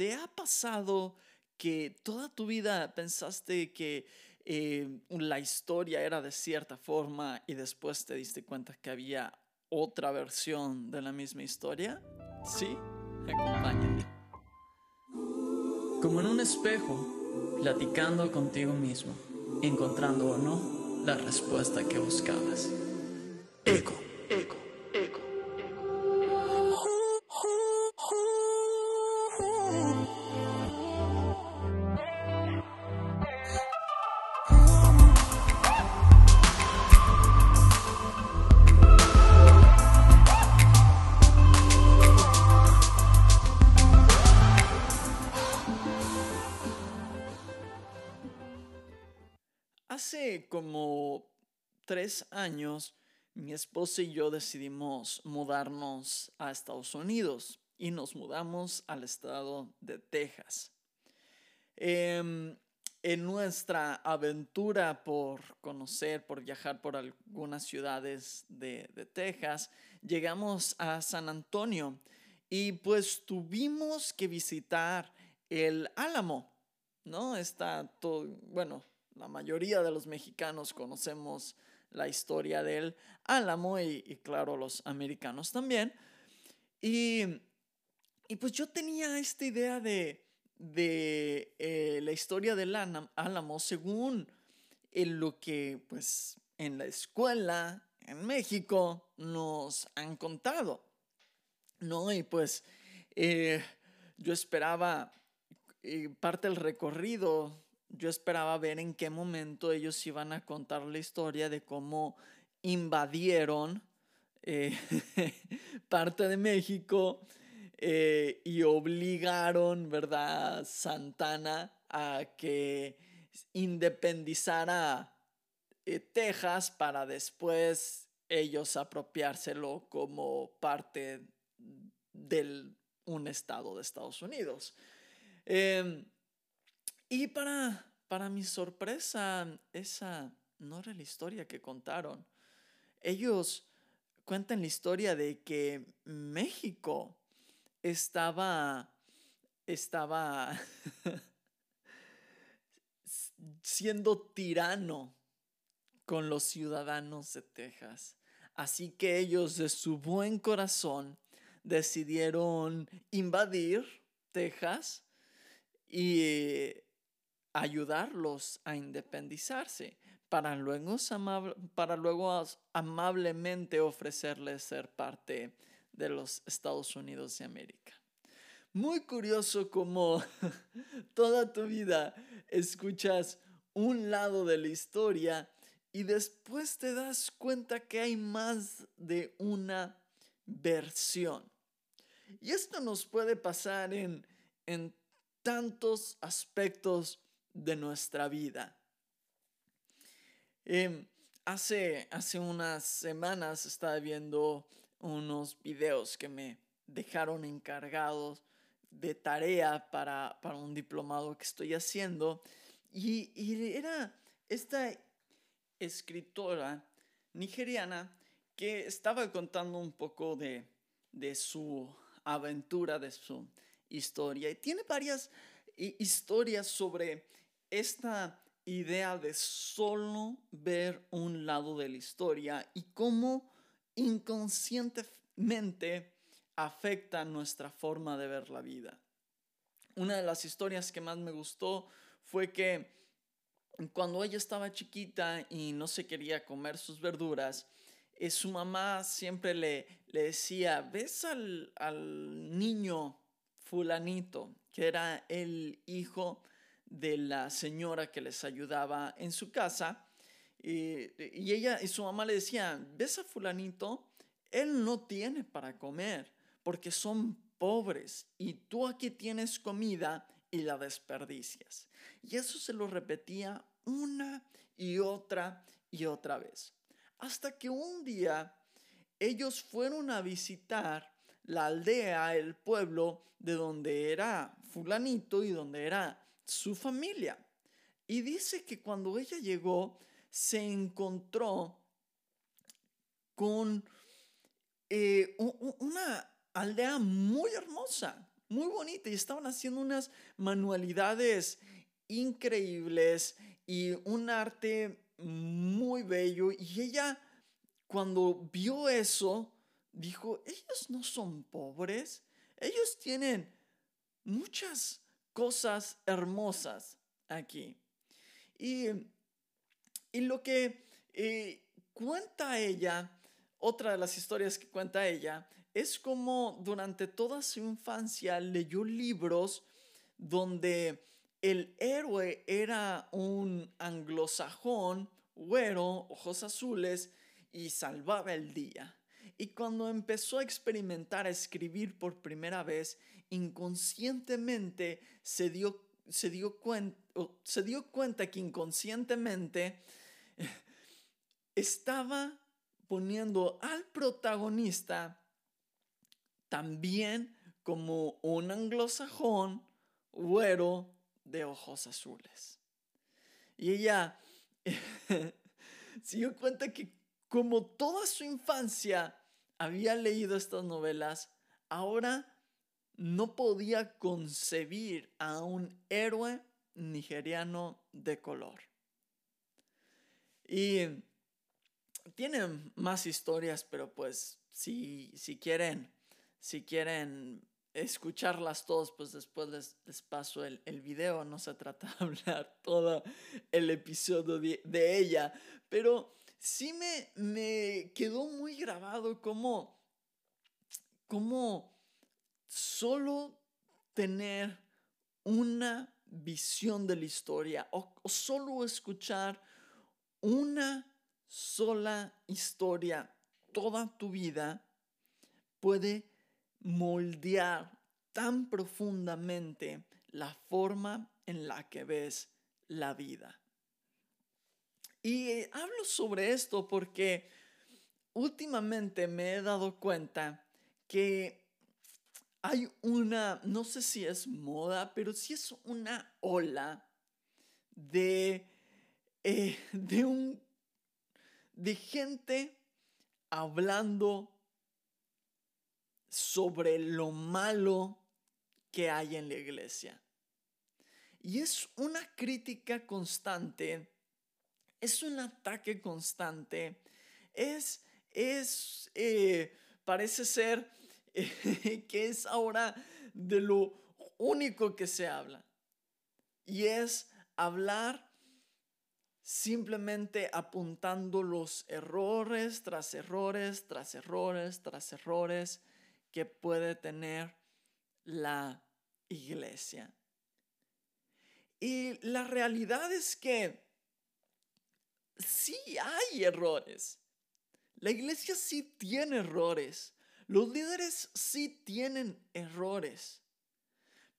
¿te ha pasado que toda tu vida pensaste que eh, la historia era de cierta forma y después te diste cuenta que había otra versión de la misma historia? ¿Sí? Acompáñame. Como en un espejo, platicando contigo mismo, encontrando o no la respuesta que buscabas. Eco, eco, como tres años, mi esposa y yo decidimos mudarnos a Estados Unidos y nos mudamos al estado de Texas. Em, en nuestra aventura por conocer, por viajar por algunas ciudades de, Texas, llegamos a San Antonio y pues tuvimos que visitar el Álamo, ¿no? Está todo, bueno, la mayoría de los mexicanos conocemos la historia del Álamo y, claro, los americanos también. Y, pues yo tenía esta idea de, de eh, la historia del Álamo según lo que pues en la escuela en México nos han contado. ¿No? Y pues eh, yo esperaba eh, parte del recorrido yo esperaba ver en qué momento ellos iban a contar la historia de cómo invadieron eh, parte de México eh, y obligaron, ¿verdad?, Santana a que independizara eh, Texas para después ellos apropiárselo como parte de un estado de Estados Unidos. Y para, para mi sorpresa, esa no era la historia que contaron. Ellos cuentan la historia de que México estaba, estaba siendo tirano con los ciudadanos de Texas. Así que ellos de su buen corazón decidieron invadir Texas y ayudarlos a independizarse para luego, para luego amablemente ofrecerles ser parte de los Estados Unidos de América. Muy curioso como toda tu vida escuchas un lado de la historia y después te das cuenta que hay más de una versión. Y esto nos puede pasar en, en tantos aspectos de nuestra vida. Em, hace, hace unas semanas estaba viendo unos videos que me dejaron encargados de tarea para, un diplomado que estoy haciendo y, era esta escritora nigeriana que estaba contando un poco de, de su aventura, de su historia y tiene varias historias sobre esta idea de solo ver un lado de la historia y cómo inconscientemente afecta nuestra forma de ver la vida. Una de las historias que más me gustó fue que cuando ella estaba chiquita y no se quería comer sus verduras, eh, su mamá siempre le, le decía, ves al, al niño fulanito, que era el hijo de la señora que les ayudaba en su casa. Y, ella y su mamá le decían, ¿ves a fulanito? Él no tiene para comer porque son pobres y tú aquí tienes comida y la desperdicias. Y eso se lo repetía una y otra y otra vez. Hasta que un día ellos fueron a visitar la aldea, el pueblo de donde era fulanito y donde era su familia. Y dice que cuando ella llegó, se encontró con eh, una aldea muy hermosa, muy bonita y estaban haciendo unas manualidades increíbles y un arte muy bello. Y ella, cuando vio eso, dijo, ellos no son pobres, ellos tienen muchas cosas hermosas aquí. Y, y lo que eh, cuenta ella, otra de las historias que cuenta ella, es como durante toda su infancia leyó libros donde el héroe era un anglosajón, güero, ojos azules, y salvaba el día. Y cuando empezó a experimentar a escribir por primera vez, inconscientemente se dio, se dio, se dio cuenta que inconscientemente estaba poniendo al protagonista también como un anglosajón, güero, de ojos azules. Y ella se dio cuenta que como toda su infancia había leído estas novelas, ahora no podía concebir a un héroe nigeriano de color. Y tienen más historias, pero pues si, si quieren, si quieren escucharlas todos, pues después les, paso el, el, video. No se trata de hablar todo el episodio de, ella, pero sí me, me, quedó muy grabado como, solo tener una visión de la historia o solo escuchar una sola historia toda tu vida puede moldear tan profundamente la forma en la que ves la vida. Y eh, hablo sobre esto porque últimamente me he dado cuenta que hay una, no sé si es moda, pero sí es una ola de, eh, de, un, de gente hablando sobre lo malo que hay en la iglesia. Y es una crítica constante, es un ataque constante, es, es, eh, parece ser que es ahora de lo único que se habla. Y es hablar simplemente apuntando los errores tras errores, tras errores, tras errores que puede tener la iglesia. Y la realidad es que sí hay errores. La iglesia sí tiene errores. Los líderes sí tienen errores.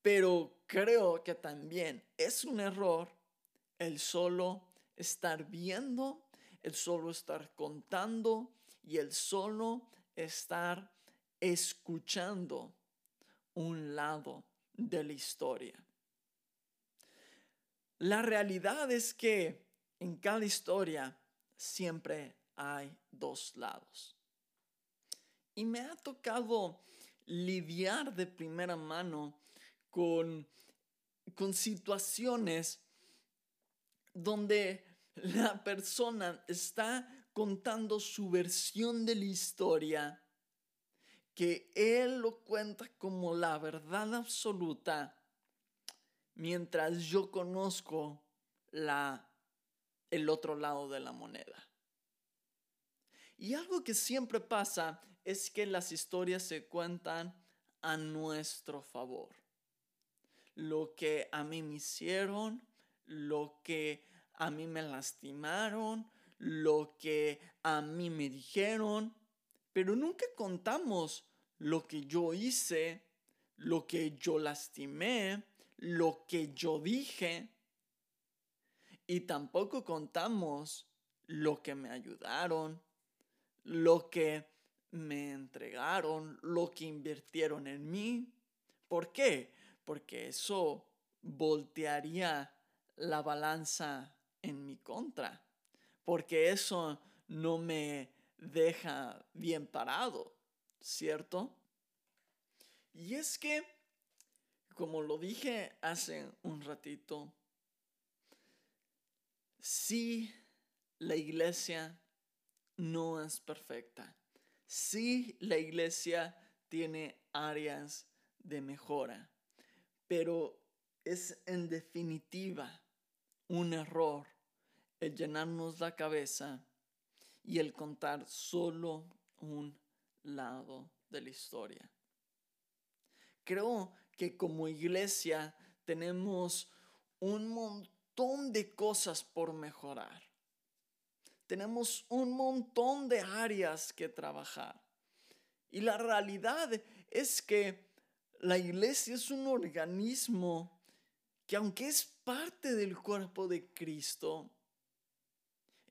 Pero creo que también es un error el solo estar viendo, el solo estar contando y el solo estar escuchando un lado de la historia. La realidad es que en cada historia siempre hay dos lados. Y me ha tocado lidiar de primera mano con, con situaciones donde la persona está contando su versión de la historia que Él lo cuenta como la verdad absoluta, mientras yo conozco la, el otro lado de la moneda. Y algo que siempre pasa es que las historias se cuentan a nuestro favor. Lo que a mí me hicieron, lo que a mí me lastimaron, lo que a mí me dijeron, pero nunca contamos lo que yo hice, lo que yo lastimé, lo que yo dije. Y tampoco contamos lo que me ayudaron, lo que me entregaron, lo que invirtieron en mí. ¿Por qué? Porque eso voltearía la balanza en mi contra. Porque eso no me deja bien parado, ¿cierto? Y es que como lo dije hace un ratito, si la iglesia no es perfecta, si la iglesia tiene áreas de mejora, pero es en definitiva un error el llenarnos la cabeza y el contar solo un lado de la historia. Creo que como iglesia tenemos un montón de cosas por mejorar. Tenemos un montón de áreas que trabajar. Y la realidad es que la iglesia es un organismo que aunque es parte del cuerpo de Cristo,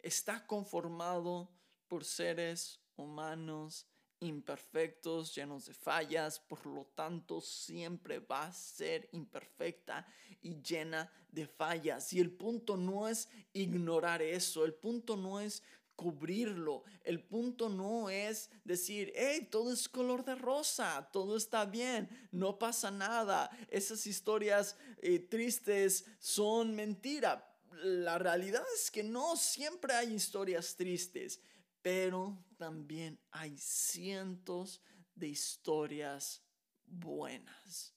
está conformado por seres humanos imperfectos, llenos de fallas, por lo tanto siempre va a ser imperfecta y llena de fallas. Y el punto no es ignorar eso, el punto no es cubrirlo, el punto no es decir, hey, todo es color de rosa, todo está bien, no pasa nada, esas historias eh, tristes son mentira. La realidad es que no siempre hay historias tristes pero también hay cientos de historias buenas.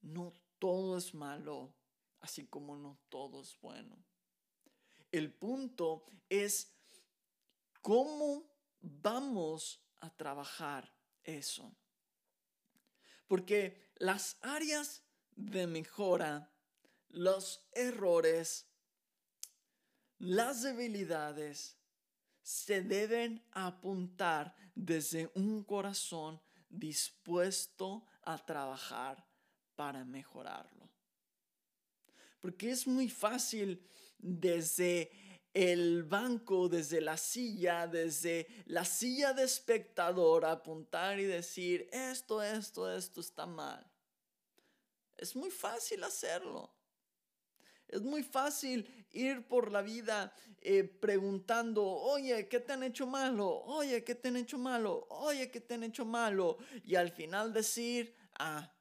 No todo es malo, así como no todo es bueno. El punto es cómo vamos a trabajar eso. Porque las áreas de mejora, los errores, las debilidades, se deben apuntar desde un corazón dispuesto a trabajar para mejorarlo. Porque es muy fácil desde el banco, desde la silla, desde la silla de espectador, apuntar y decir, esto, esto, esto está mal. Es muy fácil hacerlo. Es muy fácil ir por la vida eh, preguntando, oye, ¿qué te han hecho malo? Oye, ¿qué te han hecho malo? Oye, ¿qué te han hecho malo? Y al final decir, ah,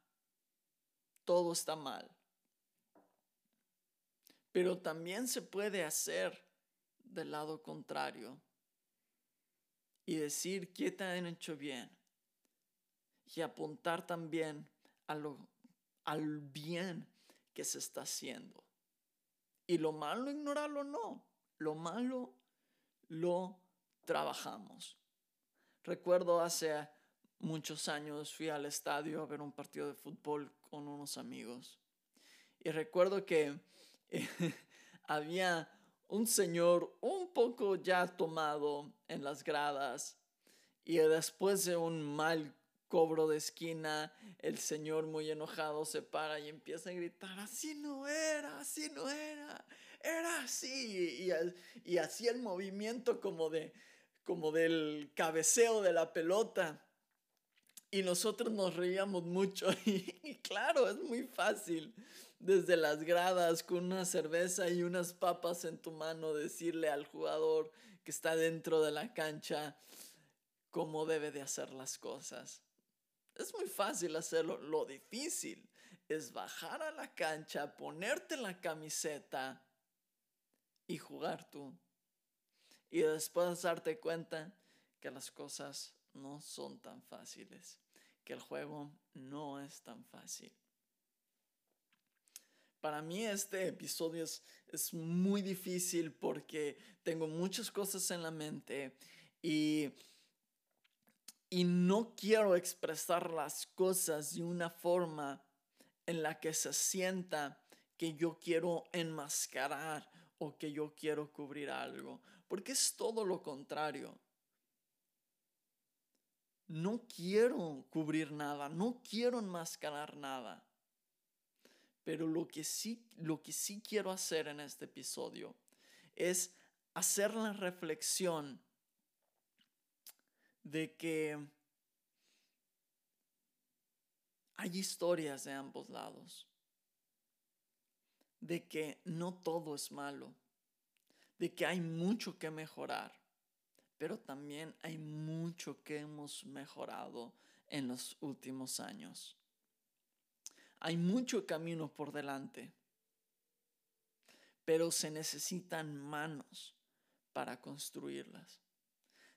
todo está mal. Pero también se puede hacer del lado contrario y decir qué te han hecho bien y apuntar también a lo, al bien que se está haciendo. Y lo malo, ignorarlo, no. Lo malo, lo trabajamos. Recuerdo hace muchos años fui al estadio a ver un partido de fútbol con unos amigos. Y recuerdo que había un señor un poco ya tomado en las gradas y después de un mal cobro de esquina, el señor muy enojado se para y empieza a gritar, así no era, así no era, era así. Y, y hacía el movimiento como, de, como del cabeceo de la pelota. Y nosotros nos reíamos mucho. Y, claro, es muy fácil desde las gradas con una cerveza y unas papas en tu mano decirle al jugador que está dentro de la cancha cómo debe de hacer las cosas. Es muy fácil hacerlo. Lo difícil es bajar a la cancha, ponerte la camiseta y jugar tú. Y después darte cuenta que las cosas no son tan fáciles, que el juego no es tan fácil. Para mí este episodio es, es muy difícil porque tengo muchas cosas en la mente y y no quiero expresar las cosas de una forma en la que se sienta que yo quiero enmascarar o que yo quiero cubrir algo, porque es todo lo contrario. No quiero cubrir nada, no quiero enmascarar nada. Pero lo que sí, lo que sí quiero hacer en este episodio es hacer la reflexión de que hay historias de ambos lados, de que no todo es malo, de que hay mucho que mejorar, pero también hay mucho que hemos mejorado en los últimos años. Hay mucho camino por delante, pero se necesitan manos para construirlas.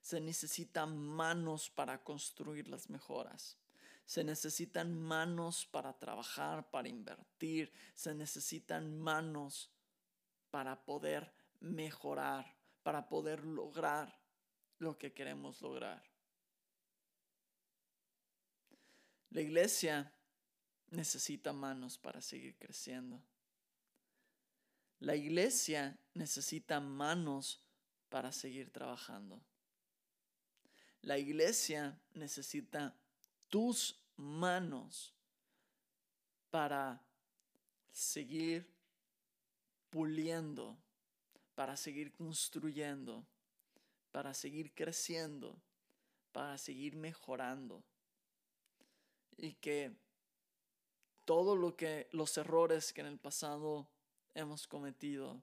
Se necesitan manos para construir las mejoras. Se necesitan manos para trabajar, para invertir. Se necesitan manos para poder mejorar, para poder lograr lo que queremos lograr. La iglesia necesita manos para seguir creciendo. La iglesia necesita manos para seguir trabajando. La iglesia necesita tus manos para seguir puliendo, para seguir construyendo, para seguir creciendo, para seguir mejorando. Y que todo lo que los errores que en el pasado hemos cometido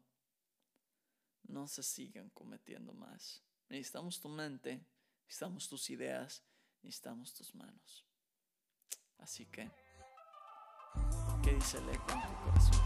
no se sigan cometiendo más. Necesitamos tu mente, necesitamos tus ideas, necesitamos tus manos. Así que, ¿qué dice el eco en tu corazón?